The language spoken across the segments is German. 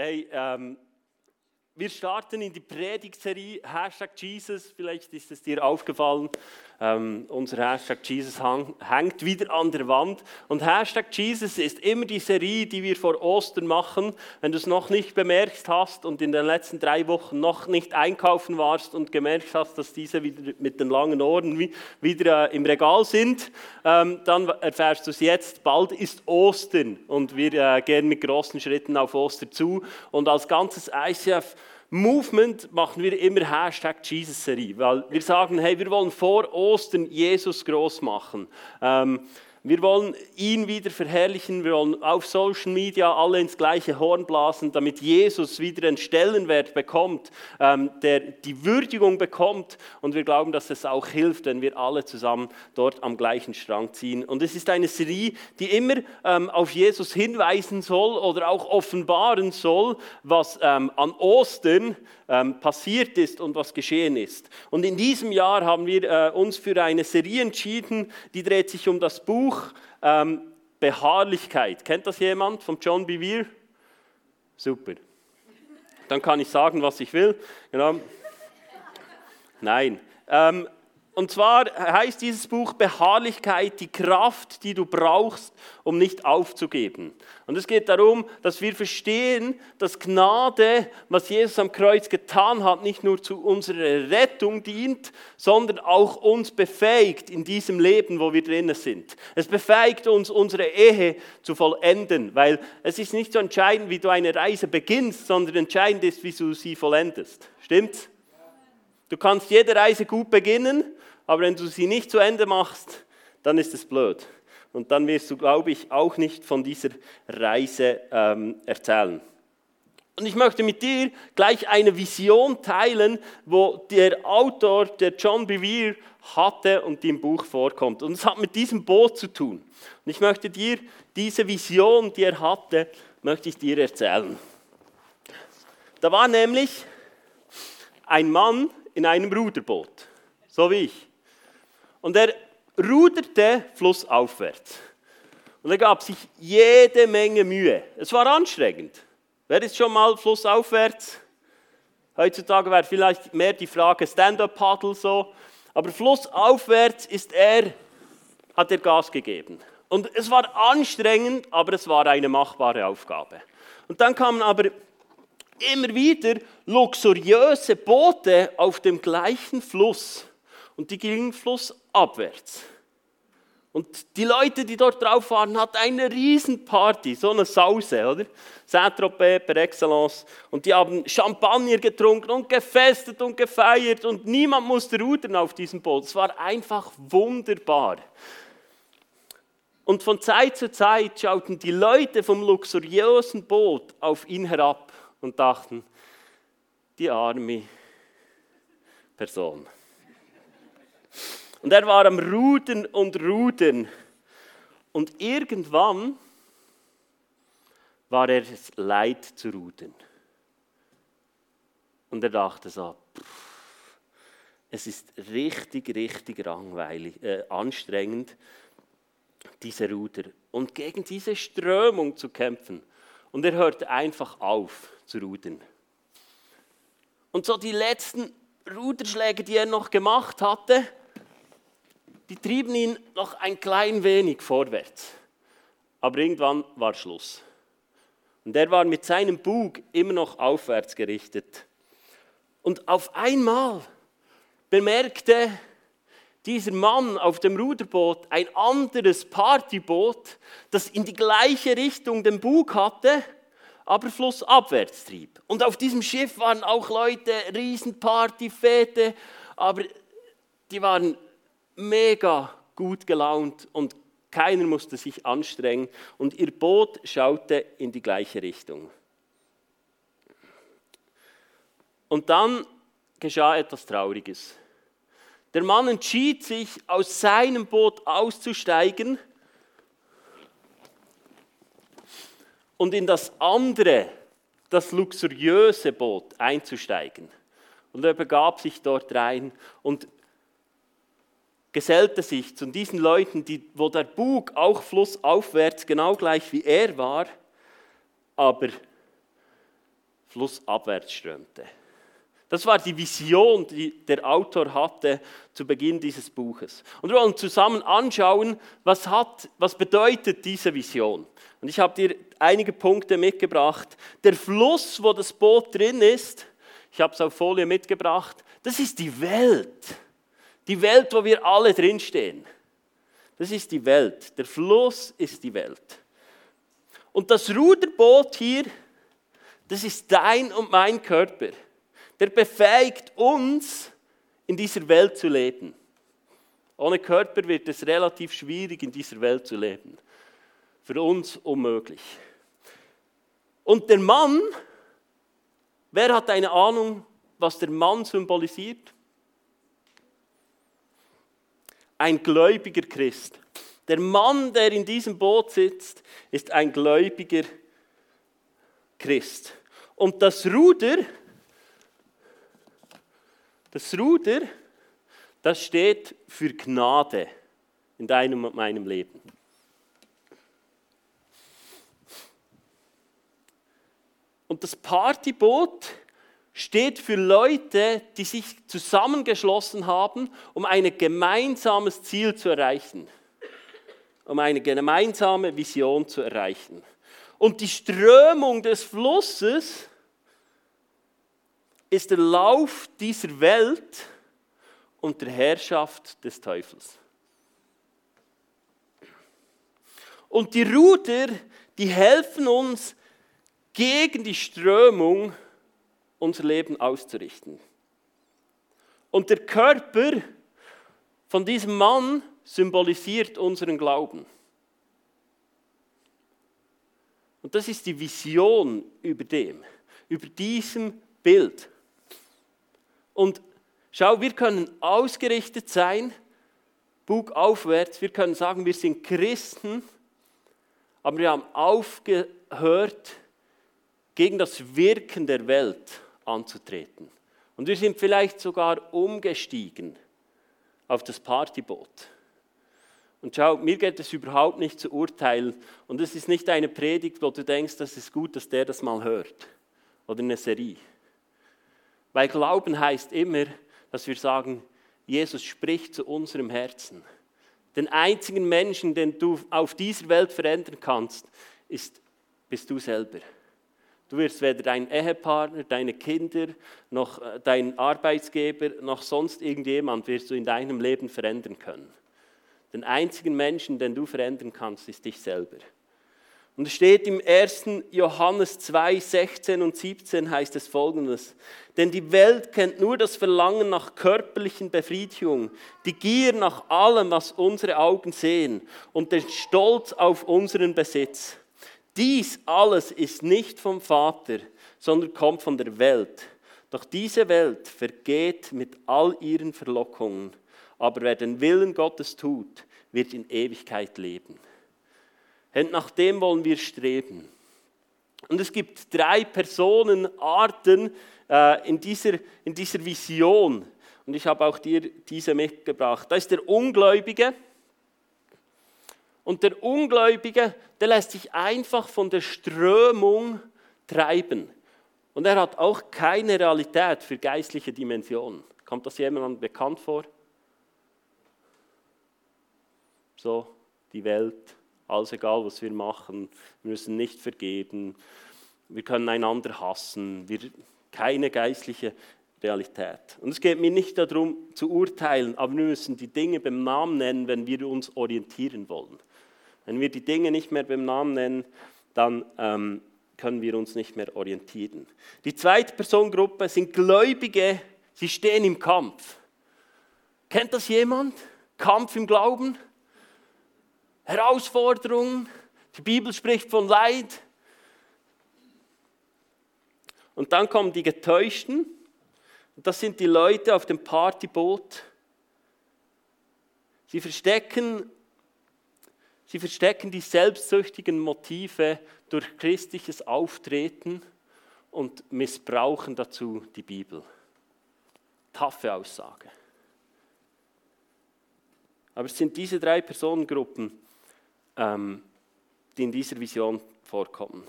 Hey, ähm, wir starten in die Predigtserie Hashtag Jesus. Vielleicht ist es dir aufgefallen. Ähm, unser Hashtag Jesus hängt wieder an der Wand. Und Hashtag Jesus ist immer die Serie, die wir vor Ostern machen. Wenn du es noch nicht bemerkt hast und in den letzten drei Wochen noch nicht einkaufen warst und gemerkt hast, dass diese wieder mit den langen Ohren wieder äh, im Regal sind, ähm, dann erfährst du es jetzt. Bald ist Ostern und wir äh, gehen mit großen Schritten auf Ostern zu. Und als ganzes ICF Movement machen wir immer Hashtag Jesus-Serie, weil wir sagen, hey, wir wollen vor Ostern Jesus groß machen. Ähm, wir wollen ihn wieder verherrlichen, wir wollen auf Social Media alle ins gleiche Horn blasen, damit Jesus wieder einen Stellenwert bekommt, ähm, der die Würdigung bekommt. Und wir glauben, dass es auch hilft, wenn wir alle zusammen dort am gleichen Strang ziehen. Und es ist eine Serie, die immer ähm, auf Jesus hinweisen soll oder auch offenbaren soll, was ähm, an Ostern ähm, passiert ist und was geschehen ist. Und in diesem Jahr haben wir äh, uns für eine Serie entschieden, die dreht sich um das Buch ähm, Beharrlichkeit. Kennt das jemand von John Bevere? Super. Dann kann ich sagen, was ich will. Genau. Nein. Ähm, und zwar heißt dieses Buch Beharrlichkeit die Kraft, die du brauchst, um nicht aufzugeben. Und es geht darum, dass wir verstehen, dass Gnade, was Jesus am Kreuz getan hat, nicht nur zu unserer Rettung dient, sondern auch uns befähigt in diesem Leben, wo wir drinnen sind. Es befähigt uns, unsere Ehe zu vollenden, weil es ist nicht so entscheidend, wie du eine Reise beginnst, sondern entscheidend ist, wie du sie vollendest. Stimmt's? Du kannst jede Reise gut beginnen, aber wenn du sie nicht zu Ende machst, dann ist es blöd. Und dann wirst du, glaube ich, auch nicht von dieser Reise ähm, erzählen. Und ich möchte mit dir gleich eine Vision teilen, wo der Autor, der John Bevere, hatte und die im Buch vorkommt. Und es hat mit diesem Boot zu tun. Und ich möchte dir diese Vision, die er hatte, möchte ich dir erzählen. Da war nämlich ein Mann in einem Ruderboot, so wie ich. Und er ruderte flussaufwärts. Und er gab sich jede Menge Mühe. Es war anstrengend. Wer ist schon mal flussaufwärts? Heutzutage wäre vielleicht mehr die Frage Stand-up-Paddle so. Aber flussaufwärts ist er, hat er Gas gegeben. Und es war anstrengend, aber es war eine machbare Aufgabe. Und dann kamen aber immer wieder luxuriöse Boote auf dem gleichen Fluss und die gingen flussabwärts. Und die Leute, die dort drauf waren, hatten eine Riesenparty, so eine Sause, oder? Saint-Tropez per excellence. Und die haben Champagner getrunken und gefestet und gefeiert und niemand musste rudern auf diesem Boot. Es war einfach wunderbar. Und von Zeit zu Zeit schauten die Leute vom luxuriösen Boot auf ihn herab und dachten, die arme Person. Und er war am Ruden und Ruden. Und irgendwann war er es leid zu ruden. Und er dachte so, pff, es ist richtig, richtig langweilig, äh, anstrengend, diese Ruder. Und gegen diese Strömung zu kämpfen. Und er hörte einfach auf zu rudern. Und so die letzten Ruderschläge, die er noch gemacht hatte, die trieben ihn noch ein klein wenig vorwärts. Aber irgendwann war Schluss. Und er war mit seinem Bug immer noch aufwärts gerichtet. Und auf einmal bemerkte dieser Mann auf dem Ruderboot ein anderes Partyboot, das in die gleiche Richtung den Bug hatte, aber flussabwärts trieb. Und auf diesem Schiff waren auch Leute, Riesenparty, Fete, aber die waren mega gut gelaunt und keiner musste sich anstrengen und ihr Boot schaute in die gleiche Richtung. Und dann geschah etwas Trauriges. Der Mann entschied sich, aus seinem Boot auszusteigen und in das andere, das luxuriöse Boot einzusteigen. Und er begab sich dort rein und gesellte sich zu diesen Leuten, die, wo der Bug auch flussaufwärts genau gleich wie er war. aber flussabwärts strömte. Das war die Vision, die der Autor hatte zu Beginn dieses Buches. Und wir wollen zusammen anschauen, was, hat, was bedeutet diese Vision. Und ich habe dir einige Punkte mitgebracht. Der Fluss, wo das Boot drin ist, ich habe es auf Folie mitgebracht, das ist die Welt. Die Welt, wo wir alle drinstehen. Das ist die Welt. Der Fluss ist die Welt. Und das Ruderboot hier, das ist dein und mein Körper der befähigt uns, in dieser Welt zu leben. Ohne Körper wird es relativ schwierig, in dieser Welt zu leben. Für uns unmöglich. Und der Mann, wer hat eine Ahnung, was der Mann symbolisiert? Ein gläubiger Christ. Der Mann, der in diesem Boot sitzt, ist ein gläubiger Christ. Und das Ruder, das Ruder, das steht für Gnade in deinem und meinem Leben. Und das Partyboot steht für Leute, die sich zusammengeschlossen haben, um ein gemeinsames Ziel zu erreichen, um eine gemeinsame Vision zu erreichen. Und die Strömung des Flusses ist der Lauf dieser Welt unter Herrschaft des Teufels. Und die Ruder, die helfen uns, gegen die Strömung unser Leben auszurichten. Und der Körper von diesem Mann symbolisiert unseren Glauben. Und das ist die Vision über dem, über diesem Bild. Und schau, wir können ausgerichtet sein, Bug aufwärts, wir können sagen, wir sind Christen, aber wir haben aufgehört, gegen das Wirken der Welt anzutreten. Und wir sind vielleicht sogar umgestiegen auf das Partyboot. Und schau, mir geht es überhaupt nicht zu urteilen. Und es ist nicht eine Predigt, wo du denkst, das ist gut, dass der das mal hört. Oder eine Serie. Weil Glauben heißt immer, dass wir sagen, Jesus spricht zu unserem Herzen. Den einzigen Menschen, den du auf dieser Welt verändern kannst, ist, bist du selber. Du wirst weder dein Ehepartner, deine Kinder, noch äh, dein Arbeitsgeber, noch sonst irgendjemand wirst du in deinem Leben verändern können. Den einzigen Menschen, den du verändern kannst, ist dich selber. Und es steht im 1. Johannes 2, 16 und 17 heißt es folgendes. Denn die Welt kennt nur das Verlangen nach körperlichen Befriedigung, die Gier nach allem, was unsere Augen sehen und den Stolz auf unseren Besitz. Dies alles ist nicht vom Vater, sondern kommt von der Welt. Doch diese Welt vergeht mit all ihren Verlockungen. Aber wer den Willen Gottes tut, wird in Ewigkeit leben. Und nach dem wollen wir streben. Und es gibt drei Personenarten äh, in, dieser, in dieser Vision. Und ich habe auch dir diese mitgebracht. Da ist der Ungläubige. Und der Ungläubige, der lässt sich einfach von der Strömung treiben. Und er hat auch keine Realität für geistliche Dimensionen. Kommt das jemandem bekannt vor? So, die Welt, alles egal, was wir machen. Wir müssen nicht vergeben. Wir können einander hassen. Wir, keine geistliche Realität. Und es geht mir nicht darum zu urteilen, aber wir müssen die Dinge beim Namen nennen, wenn wir uns orientieren wollen. Wenn wir die Dinge nicht mehr beim Namen nennen, dann ähm, können wir uns nicht mehr orientieren. Die zweite Personengruppe sind Gläubige, sie stehen im Kampf. Kennt das jemand? Kampf im Glauben? Herausforderungen. Die Bibel spricht von Leid. Und dann kommen die Getäuschten. Das sind die Leute auf dem Partyboot. Sie verstecken, sie verstecken die selbstsüchtigen Motive durch christliches Auftreten und missbrauchen dazu die Bibel. Taffe Aussage. Aber es sind diese drei Personengruppen, ähm, die in dieser Vision vorkommen.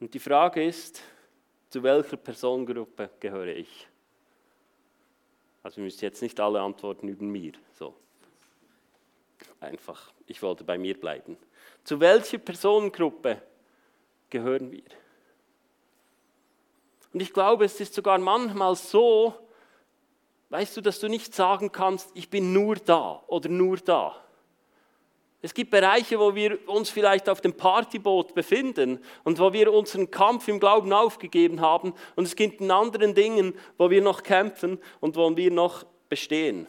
Und die Frage ist, zu welcher Personengruppe gehöre ich? Also ihr müsst jetzt nicht alle antworten über mir. So. Einfach, ich wollte bei mir bleiben. Zu welcher Personengruppe gehören wir? Und ich glaube, es ist sogar manchmal so, weißt du, dass du nicht sagen kannst, ich bin nur da oder nur da. Es gibt Bereiche, wo wir uns vielleicht auf dem Partyboot befinden und wo wir unseren Kampf im Glauben aufgegeben haben. Und es gibt in anderen Dingen, wo wir noch kämpfen und wo wir noch bestehen.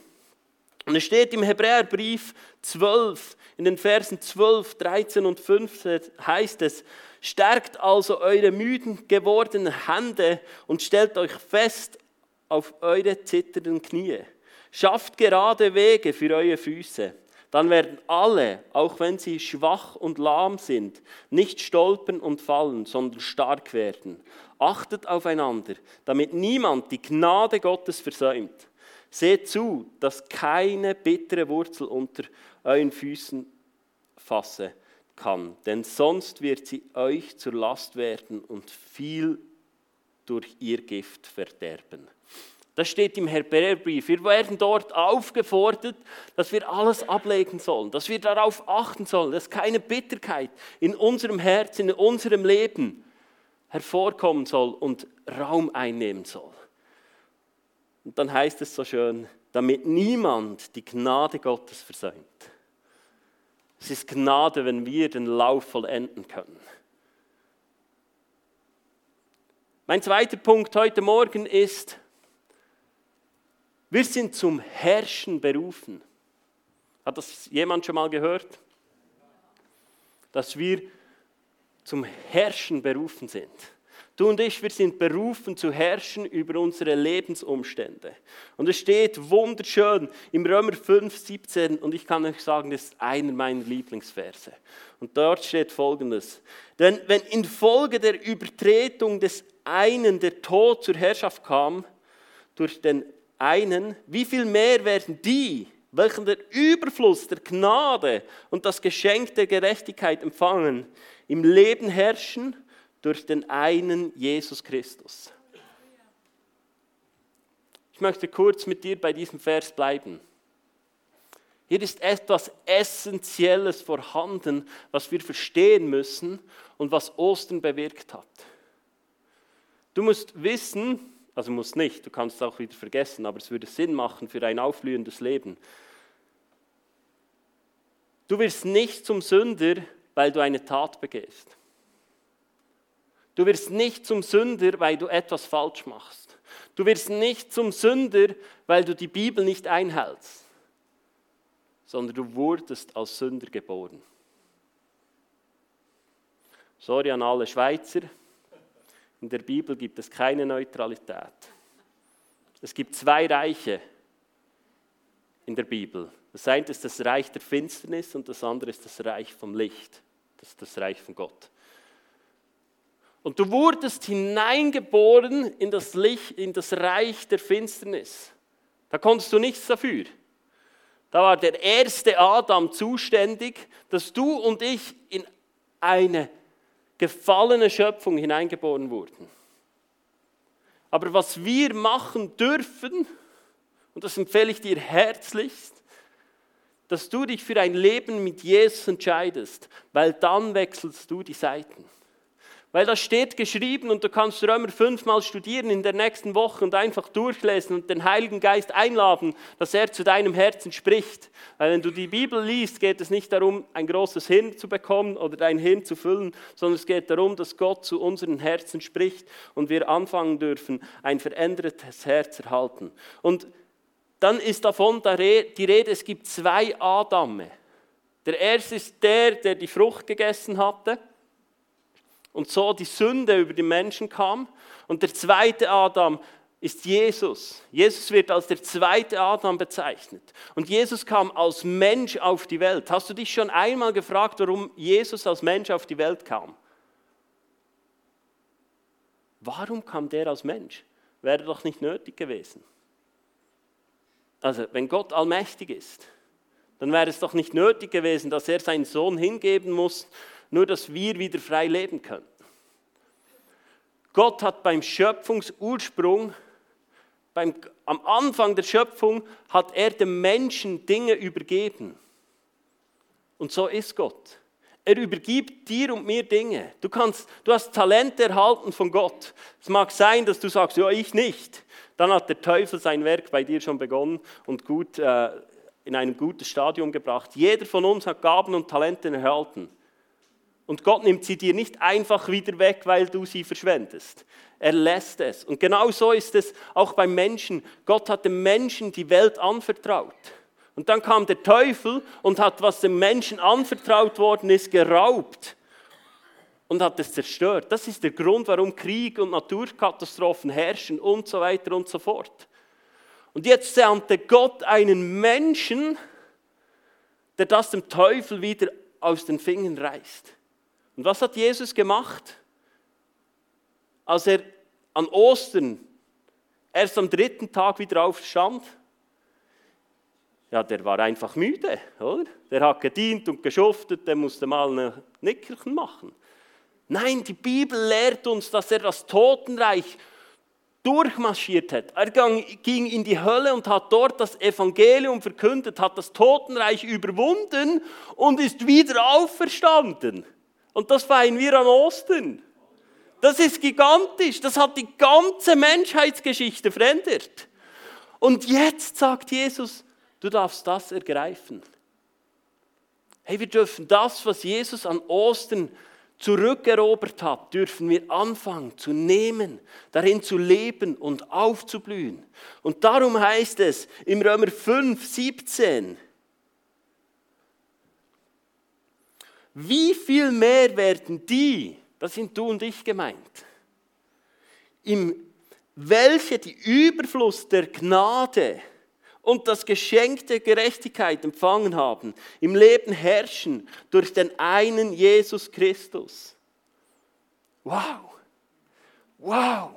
Und es steht im Hebräerbrief 12, in den Versen 12, 13 und 15 heißt es, stärkt also eure müden gewordenen Hände und stellt euch fest auf eure zitternden Knie. Schafft gerade Wege für eure Füße dann werden alle, auch wenn sie schwach und lahm sind, nicht stolpern und fallen, sondern stark werden. Achtet aufeinander, damit niemand die Gnade Gottes versäumt. Seht zu, dass keine bittere Wurzel unter euren Füßen fasse kann, denn sonst wird sie euch zur Last werden und viel durch ihr Gift verderben. Das steht im Hebräerbrief. Wir werden dort aufgefordert, dass wir alles ablegen sollen, dass wir darauf achten sollen, dass keine Bitterkeit in unserem Herzen, in unserem Leben hervorkommen soll und Raum einnehmen soll. Und dann heißt es so schön, damit niemand die Gnade Gottes versäumt. Es ist Gnade, wenn wir den Lauf vollenden können. Mein zweiter Punkt heute Morgen ist, wir sind zum Herrschen berufen. Hat das jemand schon mal gehört? Dass wir zum Herrschen berufen sind. Du und ich, wir sind berufen zu herrschen über unsere Lebensumstände. Und es steht wunderschön im Römer 5, 17, und ich kann euch sagen, das ist einer meiner Lieblingsverse. Und dort steht folgendes: Denn wenn infolge der Übertretung des einen der Tod zur Herrschaft kam, durch den einen, wie viel mehr werden die, welchen der Überfluss der Gnade und das Geschenk der Gerechtigkeit empfangen, im Leben herrschen durch den einen Jesus Christus. Ich möchte kurz mit dir bei diesem Vers bleiben. Hier ist etwas Essentielles vorhanden, was wir verstehen müssen und was Ostern bewirkt hat. Du musst wissen, also muss nicht, du kannst es auch wieder vergessen, aber es würde Sinn machen für ein aufblühendes Leben. Du wirst nicht zum Sünder, weil du eine Tat begehst. Du wirst nicht zum Sünder, weil du etwas falsch machst. Du wirst nicht zum Sünder, weil du die Bibel nicht einhältst, sondern du wurdest als Sünder geboren. Sorry an alle Schweizer, in der Bibel gibt es keine Neutralität. Es gibt zwei Reiche in der Bibel. Das eine ist das Reich der Finsternis und das andere ist das Reich vom Licht. Das ist das Reich von Gott. Und du wurdest hineingeboren in das, Licht, in das Reich der Finsternis. Da konntest du nichts dafür. Da war der erste Adam zuständig, dass du und ich in eine gefallene Schöpfung hineingeboren wurden. Aber was wir machen dürfen, und das empfehle ich dir herzlichst, dass du dich für ein Leben mit Jesus entscheidest, weil dann wechselst du die Seiten. Weil das steht geschrieben und du kannst Römer fünfmal studieren in der nächsten Woche und einfach durchlesen und den Heiligen Geist einladen, dass er zu deinem Herzen spricht. Weil wenn du die Bibel liest, geht es nicht darum, ein großes Hirn zu bekommen oder dein Hirn zu füllen, sondern es geht darum, dass Gott zu unseren Herzen spricht und wir anfangen dürfen, ein verändertes Herz erhalten. Und dann ist davon die Rede, es gibt zwei Adame. Der erste ist der, der die Frucht gegessen hatte und so die Sünde über die Menschen kam. Und der zweite Adam ist Jesus. Jesus wird als der zweite Adam bezeichnet. Und Jesus kam als Mensch auf die Welt. Hast du dich schon einmal gefragt, warum Jesus als Mensch auf die Welt kam? Warum kam der als Mensch? Wäre doch nicht nötig gewesen. Also, wenn Gott allmächtig ist, dann wäre es doch nicht nötig gewesen, dass er seinen Sohn hingeben muss nur dass wir wieder frei leben können. Gott hat beim Schöpfungsursprung, beim, am Anfang der Schöpfung, hat er dem Menschen Dinge übergeben. Und so ist Gott. Er übergibt dir und mir Dinge. Du, kannst, du hast Talente erhalten von Gott. Es mag sein, dass du sagst, ja, ich nicht. Dann hat der Teufel sein Werk bei dir schon begonnen und gut äh, in ein gutes Stadium gebracht. Jeder von uns hat Gaben und Talente erhalten. Und Gott nimmt sie dir nicht einfach wieder weg, weil du sie verschwendest. Er lässt es. Und genau so ist es auch beim Menschen. Gott hat dem Menschen die Welt anvertraut. Und dann kam der Teufel und hat, was dem Menschen anvertraut worden ist, geraubt und hat es zerstört. Das ist der Grund, warum Krieg und Naturkatastrophen herrschen und so weiter und so fort. Und jetzt sandte Gott einen Menschen, der das dem Teufel wieder aus den Fingern reißt. Und was hat Jesus gemacht? Als er an Ostern erst am dritten Tag wieder aufstand, ja, der war einfach müde, oder? Der hat gedient und geschuftet, der musste mal ein Nickerchen machen. Nein, die Bibel lehrt uns, dass er das Totenreich durchmarschiert hat. Er ging in die Hölle und hat dort das Evangelium verkündet, hat das Totenreich überwunden und ist wieder auferstanden. Und das feiern wir an Ostern. Das ist gigantisch. Das hat die ganze Menschheitsgeschichte verändert. Und jetzt sagt Jesus, Du darfst das ergreifen. Hey, wir dürfen das, was Jesus an Ostern zurückerobert hat, dürfen wir anfangen zu nehmen, darin zu leben und aufzublühen. Und darum heißt es im Römer 5, 17, wie viel mehr werden die, das sind du und ich gemeint, im, welche die Überfluss der Gnade und das Geschenk der Gerechtigkeit empfangen haben, im Leben herrschen durch den einen Jesus Christus. Wow, wow.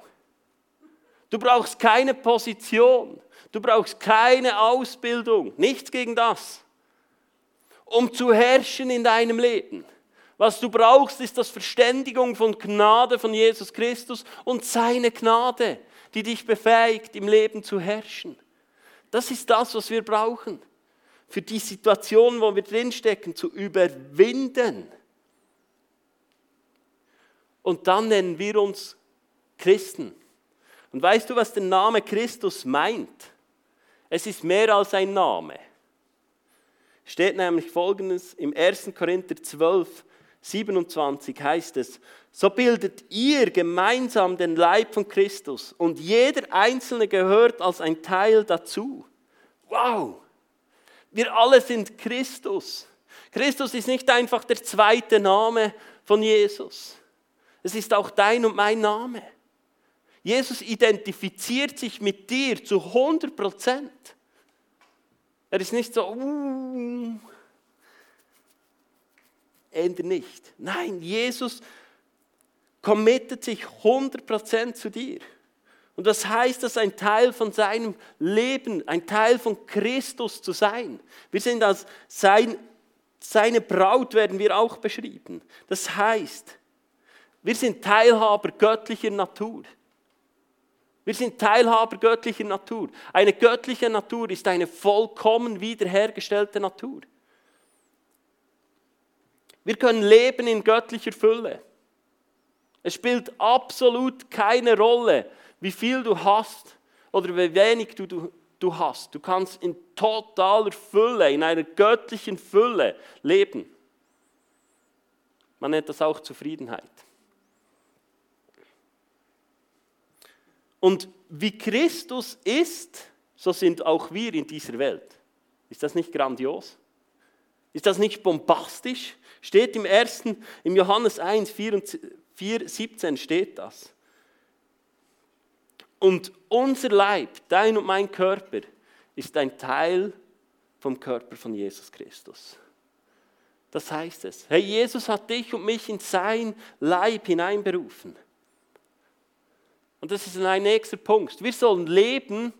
Du brauchst keine Position, du brauchst keine Ausbildung, nichts gegen das, um zu herrschen in deinem Leben. Was du brauchst, ist das Verständigung von Gnade von Jesus Christus und seine Gnade, die dich befähigt, im Leben zu herrschen. Das ist das, was wir brauchen. Für die Situation, wo wir drinstecken, zu überwinden. Und dann nennen wir uns Christen. Und weißt du, was der Name Christus meint? Es ist mehr als ein Name. Steht nämlich folgendes im 1. Korinther 12, 27 heißt es, so bildet ihr gemeinsam den Leib von Christus und jeder Einzelne gehört als ein Teil dazu. Wow, wir alle sind Christus. Christus ist nicht einfach der zweite Name von Jesus. Es ist auch dein und mein Name. Jesus identifiziert sich mit dir zu 100 Prozent. Er ist nicht so, uh, ändert nicht. Nein, Jesus committet sich 100% zu dir. Und das heißt, dass ein Teil von seinem Leben, ein Teil von Christus zu sein. Wir sind als sein, seine Braut werden wir auch beschrieben. Das heißt, wir sind Teilhaber göttlicher Natur. Wir sind Teilhaber göttlicher Natur. Eine göttliche Natur ist eine vollkommen wiederhergestellte Natur. Wir können leben in göttlicher Fülle. Es spielt absolut keine Rolle, wie viel du hast oder wie wenig du, du, du hast. Du kannst in totaler Fülle, in einer göttlichen Fülle leben. Man nennt das auch Zufriedenheit. Und wie Christus ist, so sind auch wir in dieser Welt. Ist das nicht grandios? Ist das nicht bombastisch? Steht im ersten, im Johannes 1, 4, 4 17 steht das. Und unser Leib, dein und mein Körper, ist ein Teil vom Körper von Jesus Christus. Das heißt es. Hey, Jesus hat dich und mich in sein Leib hineinberufen. Und das ist ein nächster Punkt. Wir sollen leben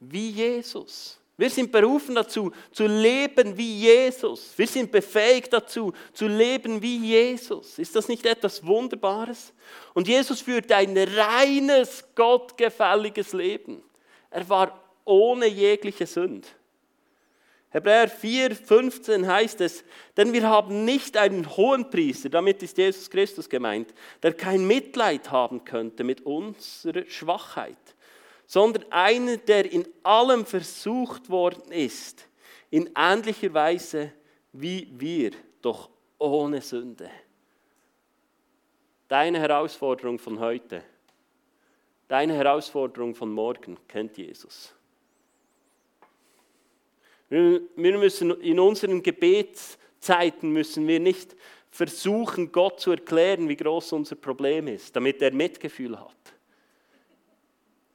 wie Jesus. Wir sind berufen dazu, zu leben wie Jesus. Wir sind befähigt dazu, zu leben wie Jesus. Ist das nicht etwas Wunderbares? Und Jesus führte ein reines, gottgefälliges Leben. Er war ohne jegliche Sünde. Hebräer 4, 15 heißt es, denn wir haben nicht einen hohen Priester, damit ist Jesus Christus gemeint, der kein Mitleid haben könnte mit unserer Schwachheit sondern einer, der in allem versucht worden ist, in ähnlicher Weise wie wir, doch ohne Sünde. Deine Herausforderung von heute, deine Herausforderung von morgen kennt Jesus. Wir müssen in unseren Gebetszeiten müssen wir nicht versuchen, Gott zu erklären, wie groß unser Problem ist, damit er Mitgefühl hat.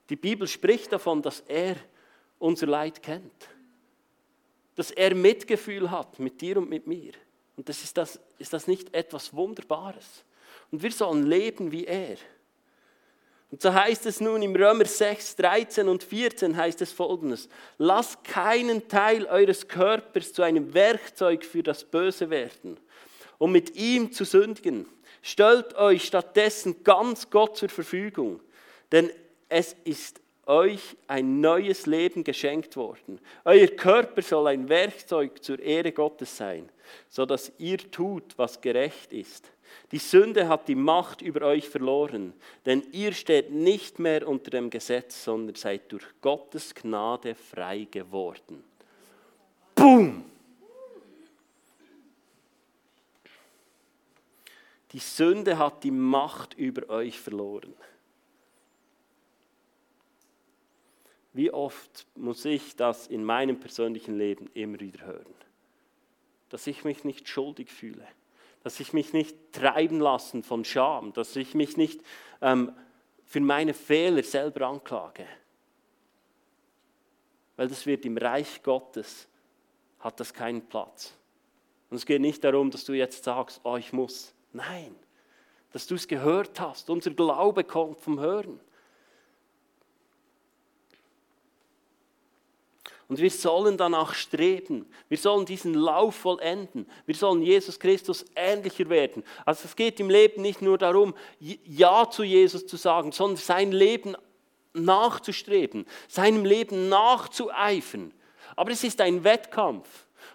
Die Bibel spricht davon, dass er unser Leid kennt. Dass er Mitgefühl hat mit dir und mit mir. Und das ist, das, ist das nicht etwas Wunderbares? Und wir sollen leben wie er. Und so heißt es nun im Römer 6, 13 und 14 heißt es folgendes. Lasst keinen Teil eures Körpers zu einem Werkzeug für das Böse werden, um mit ihm zu sündigen. Stellt euch stattdessen ganz Gott zur Verfügung, denn es ist euch ein neues Leben geschenkt worden. Euer Körper soll ein Werkzeug zur Ehre Gottes sein, so dass ihr tut, was gerecht ist. Die Sünde hat die Macht über euch verloren, denn ihr steht nicht mehr unter dem Gesetz, sondern seid durch Gottes Gnade frei geworden. Boom! Die Sünde hat die Macht über euch verloren. Wie oft muss ich das in meinem persönlichen Leben immer wieder hören? Dass ich mich nicht schuldig fühle, dass ich mich nicht treiben lassen von Scham, dass ich mich nicht ähm, für meine Fehler selber anklage. Weil das wird im Reich Gottes, hat das keinen Platz. Und es geht nicht darum, dass du jetzt sagst, oh, ich muss. Nein, dass du es gehört hast. Unser Glaube kommt vom Hören. Und wir sollen danach streben. Wir sollen diesen Lauf vollenden. Wir sollen Jesus Christus ähnlicher werden. Also es geht im Leben nicht nur darum, Ja zu Jesus zu sagen, sondern sein Leben nachzustreben, seinem Leben nachzueifern. Aber es ist ein Wettkampf.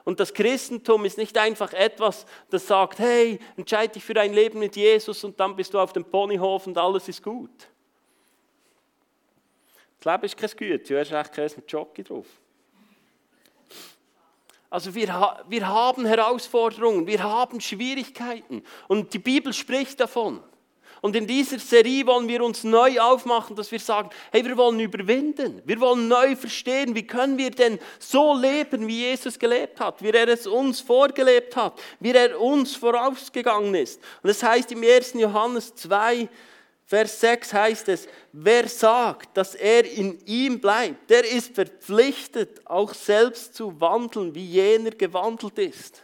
Und das Christentum ist nicht einfach etwas, das sagt, hey, entscheide dich für ein Leben mit Jesus und dann bist du auf dem Ponyhof und alles ist gut. Das Leben ist kein Güte, du hast echt kein mit Jockey drauf. Also wir, wir haben Herausforderungen, wir haben Schwierigkeiten und die Bibel spricht davon. Und in dieser Serie wollen wir uns neu aufmachen, dass wir sagen, hey, wir wollen überwinden, wir wollen neu verstehen, wie können wir denn so leben, wie Jesus gelebt hat, wie er es uns vorgelebt hat, wie er uns vorausgegangen ist. Und das heißt im 1. Johannes 2, Vers 6 heißt es, wer sagt, dass er in ihm bleibt, der ist verpflichtet, auch selbst zu wandeln, wie jener gewandelt ist.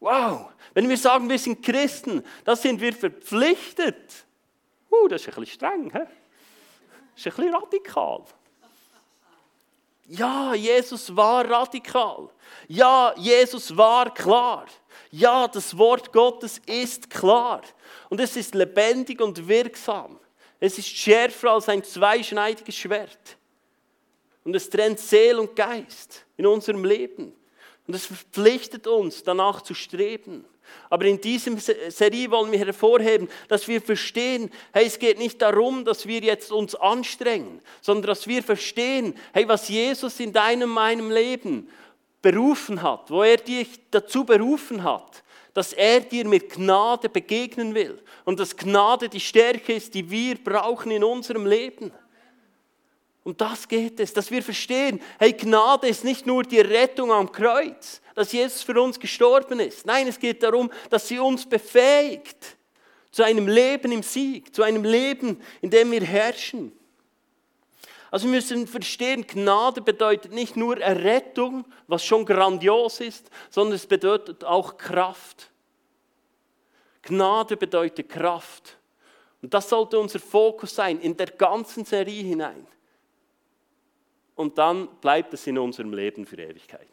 Wow, wenn wir sagen, wir sind Christen, dann sind wir verpflichtet. Uh, das ist ein bisschen streng, he? das ist ein bisschen radikal. Ja, Jesus war radikal. Ja, Jesus war klar. Ja, das Wort Gottes ist klar. Und es ist lebendig und wirksam. Es ist schärfer als ein zweischneidiges Schwert. Und es trennt Seele und Geist in unserem Leben. Und es verpflichtet uns, danach zu streben. Aber in diesem Serie wollen wir hervorheben, dass wir verstehen, hey, es geht nicht darum, dass wir jetzt uns anstrengen, sondern dass wir verstehen, hey, was Jesus in deinem, meinem Leben berufen hat, wo er dich dazu berufen hat, dass er dir mit Gnade begegnen will und dass Gnade die Stärke ist, die wir brauchen in unserem Leben. Und das geht es, dass wir verstehen, hey, Gnade ist nicht nur die Rettung am Kreuz, dass Jesus für uns gestorben ist. Nein, es geht darum, dass sie uns befähigt zu einem Leben im Sieg, zu einem Leben, in dem wir herrschen. Also wir müssen verstehen, Gnade bedeutet nicht nur Errettung, was schon grandios ist, sondern es bedeutet auch Kraft. Gnade bedeutet Kraft. Und das sollte unser Fokus sein in der ganzen Serie hinein. und dann bleibt es in unserem Leben für Ewigkeit.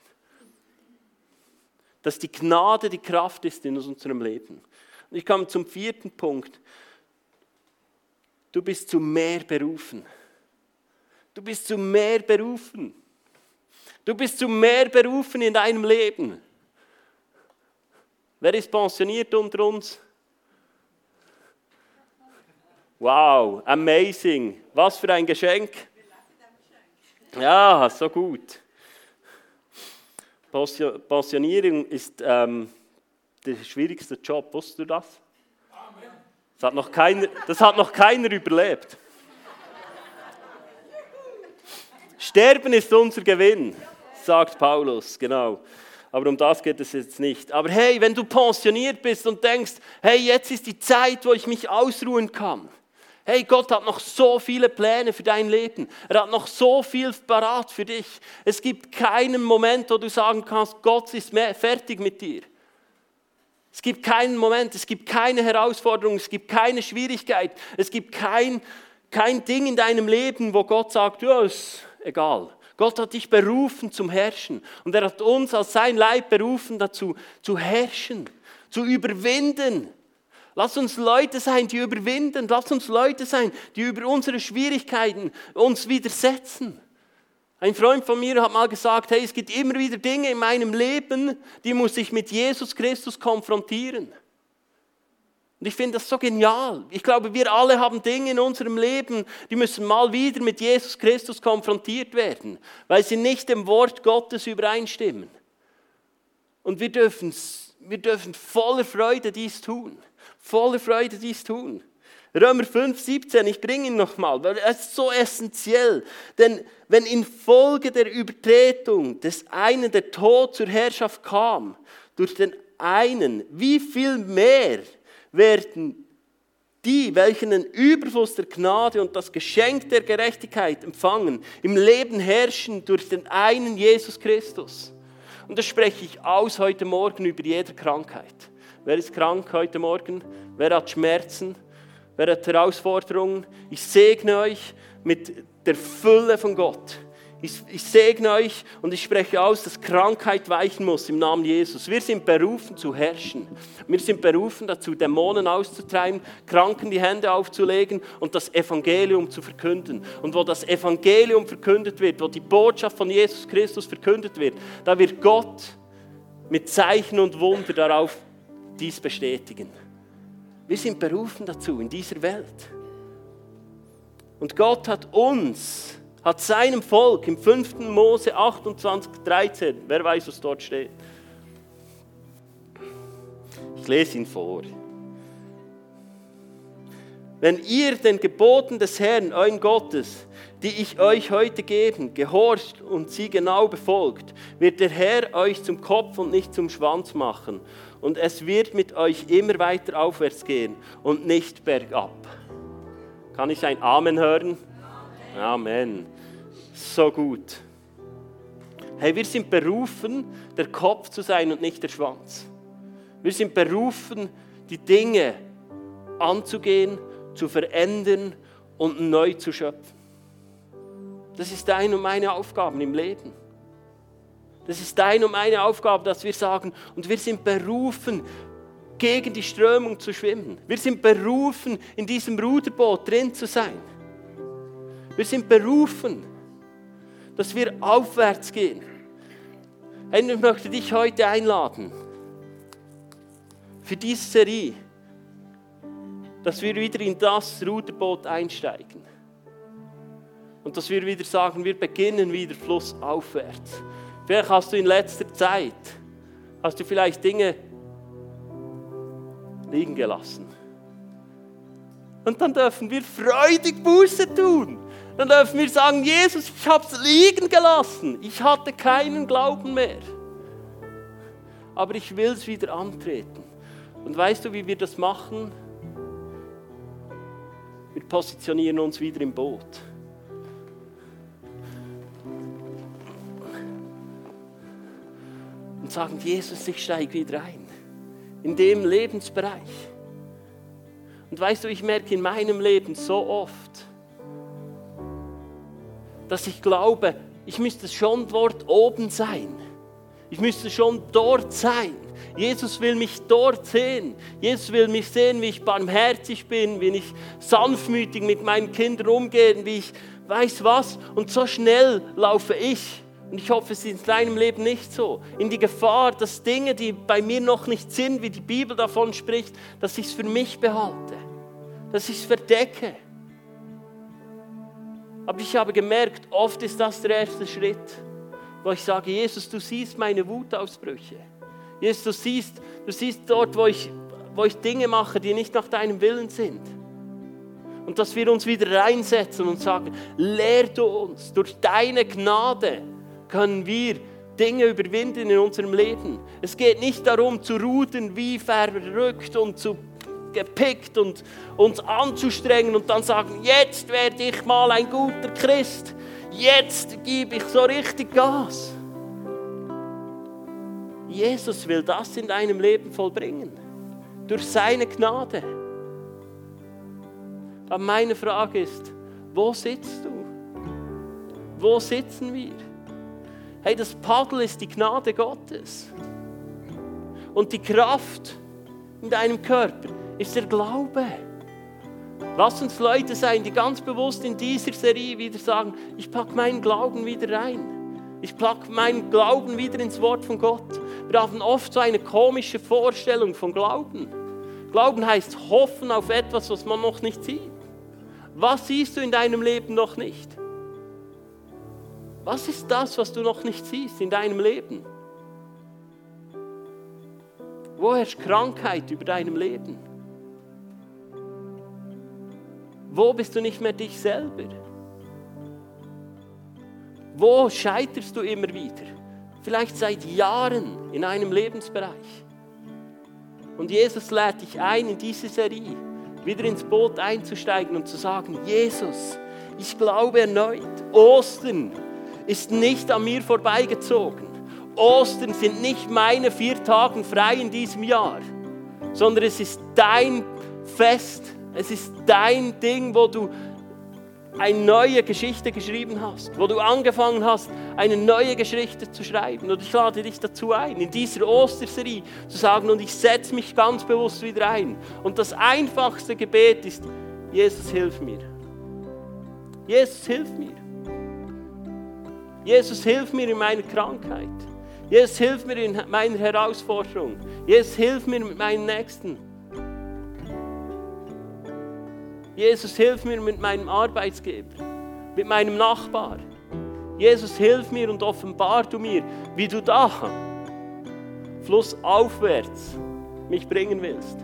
Dass die Gnade die Kraft ist in unserem Leben. Und ich komme zum vierten Punkt. Du bist zu mehr berufen. Du bist zu mehr berufen. Du bist zu mehr berufen in deinem Leben. Wer ist pensioniert unter uns? Wow, amazing. Was für ein Geschenk. Ja, so gut. Pensionierung ist ähm, der schwierigste Job. Wusstest du das? Das hat noch keiner, das hat noch keiner überlebt. Sterben ist unser Gewinn, sagt Paulus, genau. Aber um das geht es jetzt nicht. Aber hey, wenn du pensioniert bist und denkst, hey, jetzt ist die Zeit, wo ich mich ausruhen kann. Hey, Gott hat noch so viele Pläne für dein Leben. Er hat noch so viel parat für dich. Es gibt keinen Moment, wo du sagen kannst, Gott ist fertig mit dir. Es gibt keinen Moment, es gibt keine Herausforderung, es gibt keine Schwierigkeit, es gibt kein, kein Ding in deinem Leben, wo Gott sagt, ja, ist egal. Gott hat dich berufen zum Herrschen und er hat uns als sein Leib berufen dazu, zu herrschen, zu überwinden. Lass uns Leute sein, die überwinden. Lass uns Leute sein, die über unsere Schwierigkeiten uns widersetzen. Ein Freund von mir hat mal gesagt, hey, es gibt immer wieder Dinge in meinem Leben, die muss ich mit Jesus Christus konfrontieren. Und ich finde das so genial. Ich glaube, wir alle haben Dinge in unserem Leben, die müssen mal wieder mit Jesus Christus konfrontiert werden, weil sie nicht dem Wort Gottes übereinstimmen. Und wir dürfen, wir dürfen voller Freude dies tun. Voller Freude dies tun. Römer 5, 17, ich bringe ihn nochmal, weil es ist so essentiell. Denn wenn infolge der Übertretung des einen der Tod zur Herrschaft kam, durch den einen, wie viel mehr werden die, welchen den Überfluss der Gnade und das Geschenk der Gerechtigkeit empfangen, im Leben herrschen durch den einen Jesus Christus. Und das spreche ich aus heute Morgen über jede Krankheit. Wer ist krank heute Morgen? Wer hat Schmerzen? Wer hat Herausforderungen? Ich segne euch mit der Fülle von Gott. Ich, ich, segne euch und ich spreche aus, dass Krankheit weichen muss im Namen Jesus. Wir sind berufen zu herrschen. Wir sind berufen dazu, Dämonen auszutreiben, Kranken die Hände aufzulegen und das Evangelium zu verkünden. Und wo das Evangelium verkündet wird, wo die Botschaft von Jesus Christus verkündet wird, da wird Gott mit Zeichen und Wunder darauf dies bestätigen. Wir sind berufen dazu in dieser Welt. Und Gott hat uns, hat seinem Volk im 5. Mose 28, 13, wer weiß, was dort steht. Ich lese ihn vor. Wenn ihr den Geboten des Herrn, euren Gottes, die ich euch heute geben, gehorcht und sie genau befolgt, wird der Herr euch zum Kopf und nicht zum Schwanz machen und es wird mit euch immer weiter aufwärts gehen und nicht bergab. Kann ich ein Amen hören? Amen. Amen. So gut. Hey, wir sind berufen, der Kopf zu sein und nicht der Schwanz. Wir sind berufen, die Dinge anzugehen, zu verändern und neu zu schöpfen. Das ist deine und meine Aufgabe im Leben. Das ist deine und meine Aufgabe, dass wir sagen, und wir sind berufen, gegen die Strömung zu schwimmen. Wir sind berufen, in diesem Ruderboot drin zu sein. Wir sind berufen, dass wir aufwärts gehen. Hey, ich möchte dich heute einladen, für diese Serie, dass wir wieder in das Ruderboot einsteigen. Und dass wir wieder sagen, wir beginnen wieder flussaufwärts. Vielleicht hast du in letzter Zeit, hast du vielleicht Dinge liegen gelassen. Und dann dürfen wir freudig Buße tun. Dann dürfen wir sagen, Jesus, ich habe es liegen gelassen. Ich hatte keinen Glauben mehr. Aber ich will es wieder antreten. Und weißt du, wie wir das machen? Wir positionieren uns wieder im Boot. und sagen, Jesus, ich steige wieder ein. In dem Lebensbereich. Und weißt du, ich merke in meinem Leben so oft, dass ich glaube, ich müsste schon dort oben sein. Ich müsste schon dort sein. Jesus will mich dort sehen. Jesus will mich sehen, wie ich barmherzig bin, wie ich sanftmütig mit meinen Kindern umgehe, wie ich weiß was. Und so schnell laufe ich. Und ich hoffe, es ist in deinem Leben nicht so. In die Gefahr, dass Dinge, die bei mir noch nicht sind, wie die Bibel davon spricht, dass ich es für mich behalte. Dass ich es verdecke. Aber ich habe gemerkt, oft ist das der erste Schritt, wo ich sage, Jesus, du siehst meine Wutausbrüche. Jesus, du siehst, du siehst dort, wo ich, wo ich Dinge mache, die nicht nach deinem Willen sind. Und dass wir uns wieder reinsetzen und sagen, lehr du uns, durch deine Gnade können wir Dinge überwinden in unserem Leben. Es geht nicht darum zu rudern wie verrückt und zu gepickt und uns anzustrengen und dann sagen, jetzt werde ich mal ein guter Christ, jetzt gebe ich so richtig Gas. Jesus will das in deinem Leben vollbringen, durch seine Gnade. Aber meine Frage ist, wo sitzt du? Wo sitzen wir? Hey, das Paddel ist die Gnade Gottes. Und die Kraft in deinem Körper ist der Glaube. Lass uns Leute sein, die ganz bewusst in dieser Serie wieder sagen, ich packe meinen Glauben wieder rein. Ich packe meinen Glauben wieder ins Wort von Gott. Wir haben oft so eine komische Vorstellung von Glauben. Glauben heißt hoffen auf etwas, was man noch nicht sieht. Was siehst du in deinem Leben noch nicht? Was ist das, was du noch nicht siehst in deinem Leben? Wo herrscht Krankheit über deinem Leben? Wo bist du nicht mehr dich selber? Wo scheiterst du immer wieder? Vielleicht seit Jahren in einem Lebensbereich. Und Jesus lädt dich ein, in diese Serie wieder ins Boot einzusteigen und zu sagen, Jesus, ich glaube erneut, Ostern ist nicht an mir vorbeigezogen. Ostern sind nicht meine vier Tage frei in diesem Jahr, sondern es ist dein Fest es ist dein Ding, wo du eine neue Geschichte geschrieben hast, wo du angefangen hast, eine neue Geschichte zu schreiben. Und ich lade dich dazu ein, in dieser Osterserie zu sagen, und ich setze mich ganz bewusst wieder ein. Und das einfachste Gebet ist, Jesus, hilf mir. Jesus, hilf mir. Jesus, hilf mir in meiner Krankheit. Jesus, hilf mir in meiner Herausforderung. Jesus, hilf mir mit meinen Nächsten. Jesus, hilf mir mit meinem Arbeitsgeber, mit meinem Nachbar. Jesus, hilf mir und offenbar du mir, wie du da flussaufwärts mich bringen willst.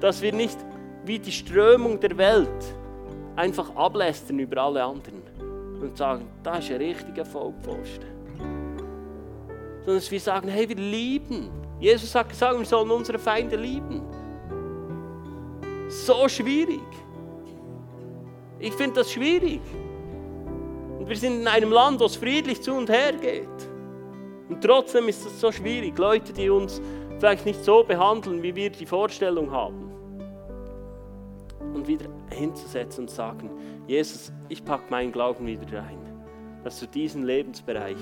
Dass wir nicht wie die Strömung der Welt einfach ablästern über alle anderen und sagen, das ist ein richtiger Vollpfosten. Sondern dass wir sagen, hey, wir lieben. Jesus hat gesagt, wir sollen unsere Feinde lieben so schwierig. Ich finde das schwierig. Und wir sind in einem Land, wo es friedlich zu und her geht. Und trotzdem ist es so schwierig, Leute, die uns vielleicht nicht so behandeln, wie wir die Vorstellung haben. Und wieder hinzusetzen und sagen, Jesus, ich packe meinen Glauben wieder rein, dass du diesen Lebensbereich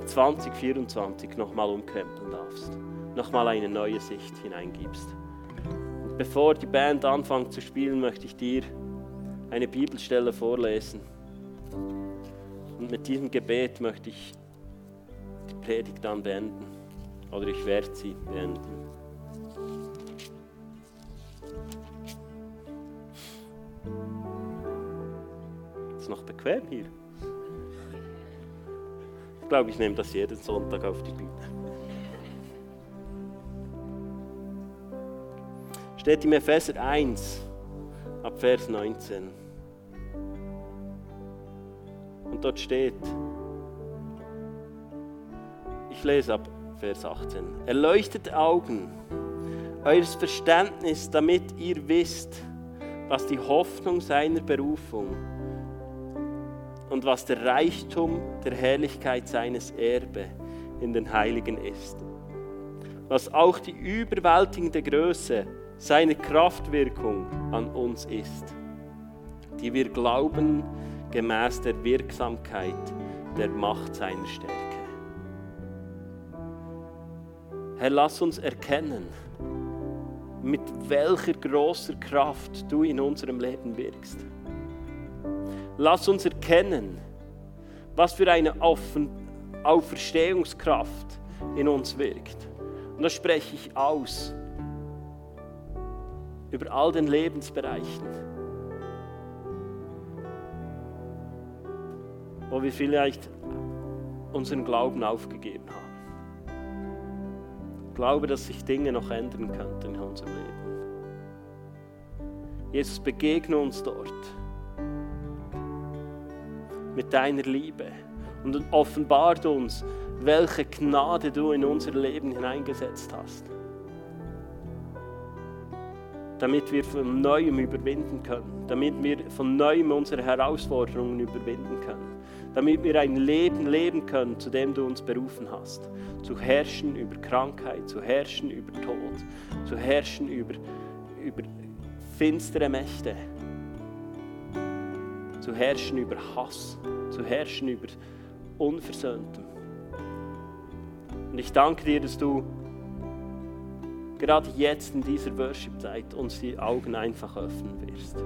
in 2024 nochmal umkrempeln darfst, nochmal eine neue Sicht hineingibst. Bevor die Band anfängt zu spielen, möchte ich dir eine Bibelstelle vorlesen. Und mit diesem Gebet möchte ich die Predigt dann beenden. Oder ich werde sie beenden. Ist noch bequem hier? Ich glaube, ich nehme das jeden Sonntag auf die Bühne. Steht im Epheser 1 ab Vers 19. Und dort steht, ich lese ab Vers 18, erleuchtet Augen, eures Verständnis, damit ihr wisst, was die Hoffnung seiner Berufung und was der Reichtum der Herrlichkeit seines Erbe in den Heiligen ist, was auch die überwältigende Größe seine Kraftwirkung an uns ist, die wir glauben, gemäß der Wirksamkeit der Macht seiner Stärke. Herr, lass uns erkennen, mit welcher großer Kraft du in unserem Leben wirkst. Lass uns erkennen, was für eine Auferstehungskraft in uns wirkt. Und das spreche ich aus über all den Lebensbereichen, wo wir vielleicht unseren Glauben aufgegeben haben. Ich glaube, dass sich Dinge noch ändern könnten in unserem Leben. Jesus, begegne uns dort mit deiner Liebe und offenbart uns, welche Gnade du in unser Leben hineingesetzt hast. Damit wir von neuem überwinden können, damit wir von neuem unsere Herausforderungen überwinden können, damit wir ein Leben leben können, zu dem du uns berufen hast. Zu herrschen über Krankheit, zu herrschen über Tod, zu herrschen über, über finstere Mächte, zu herrschen über Hass, zu herrschen über Unversöhntem. Und ich danke dir, dass du gerade jetzt in dieser Worship-Zeit uns die Augen einfach öffnen wirst.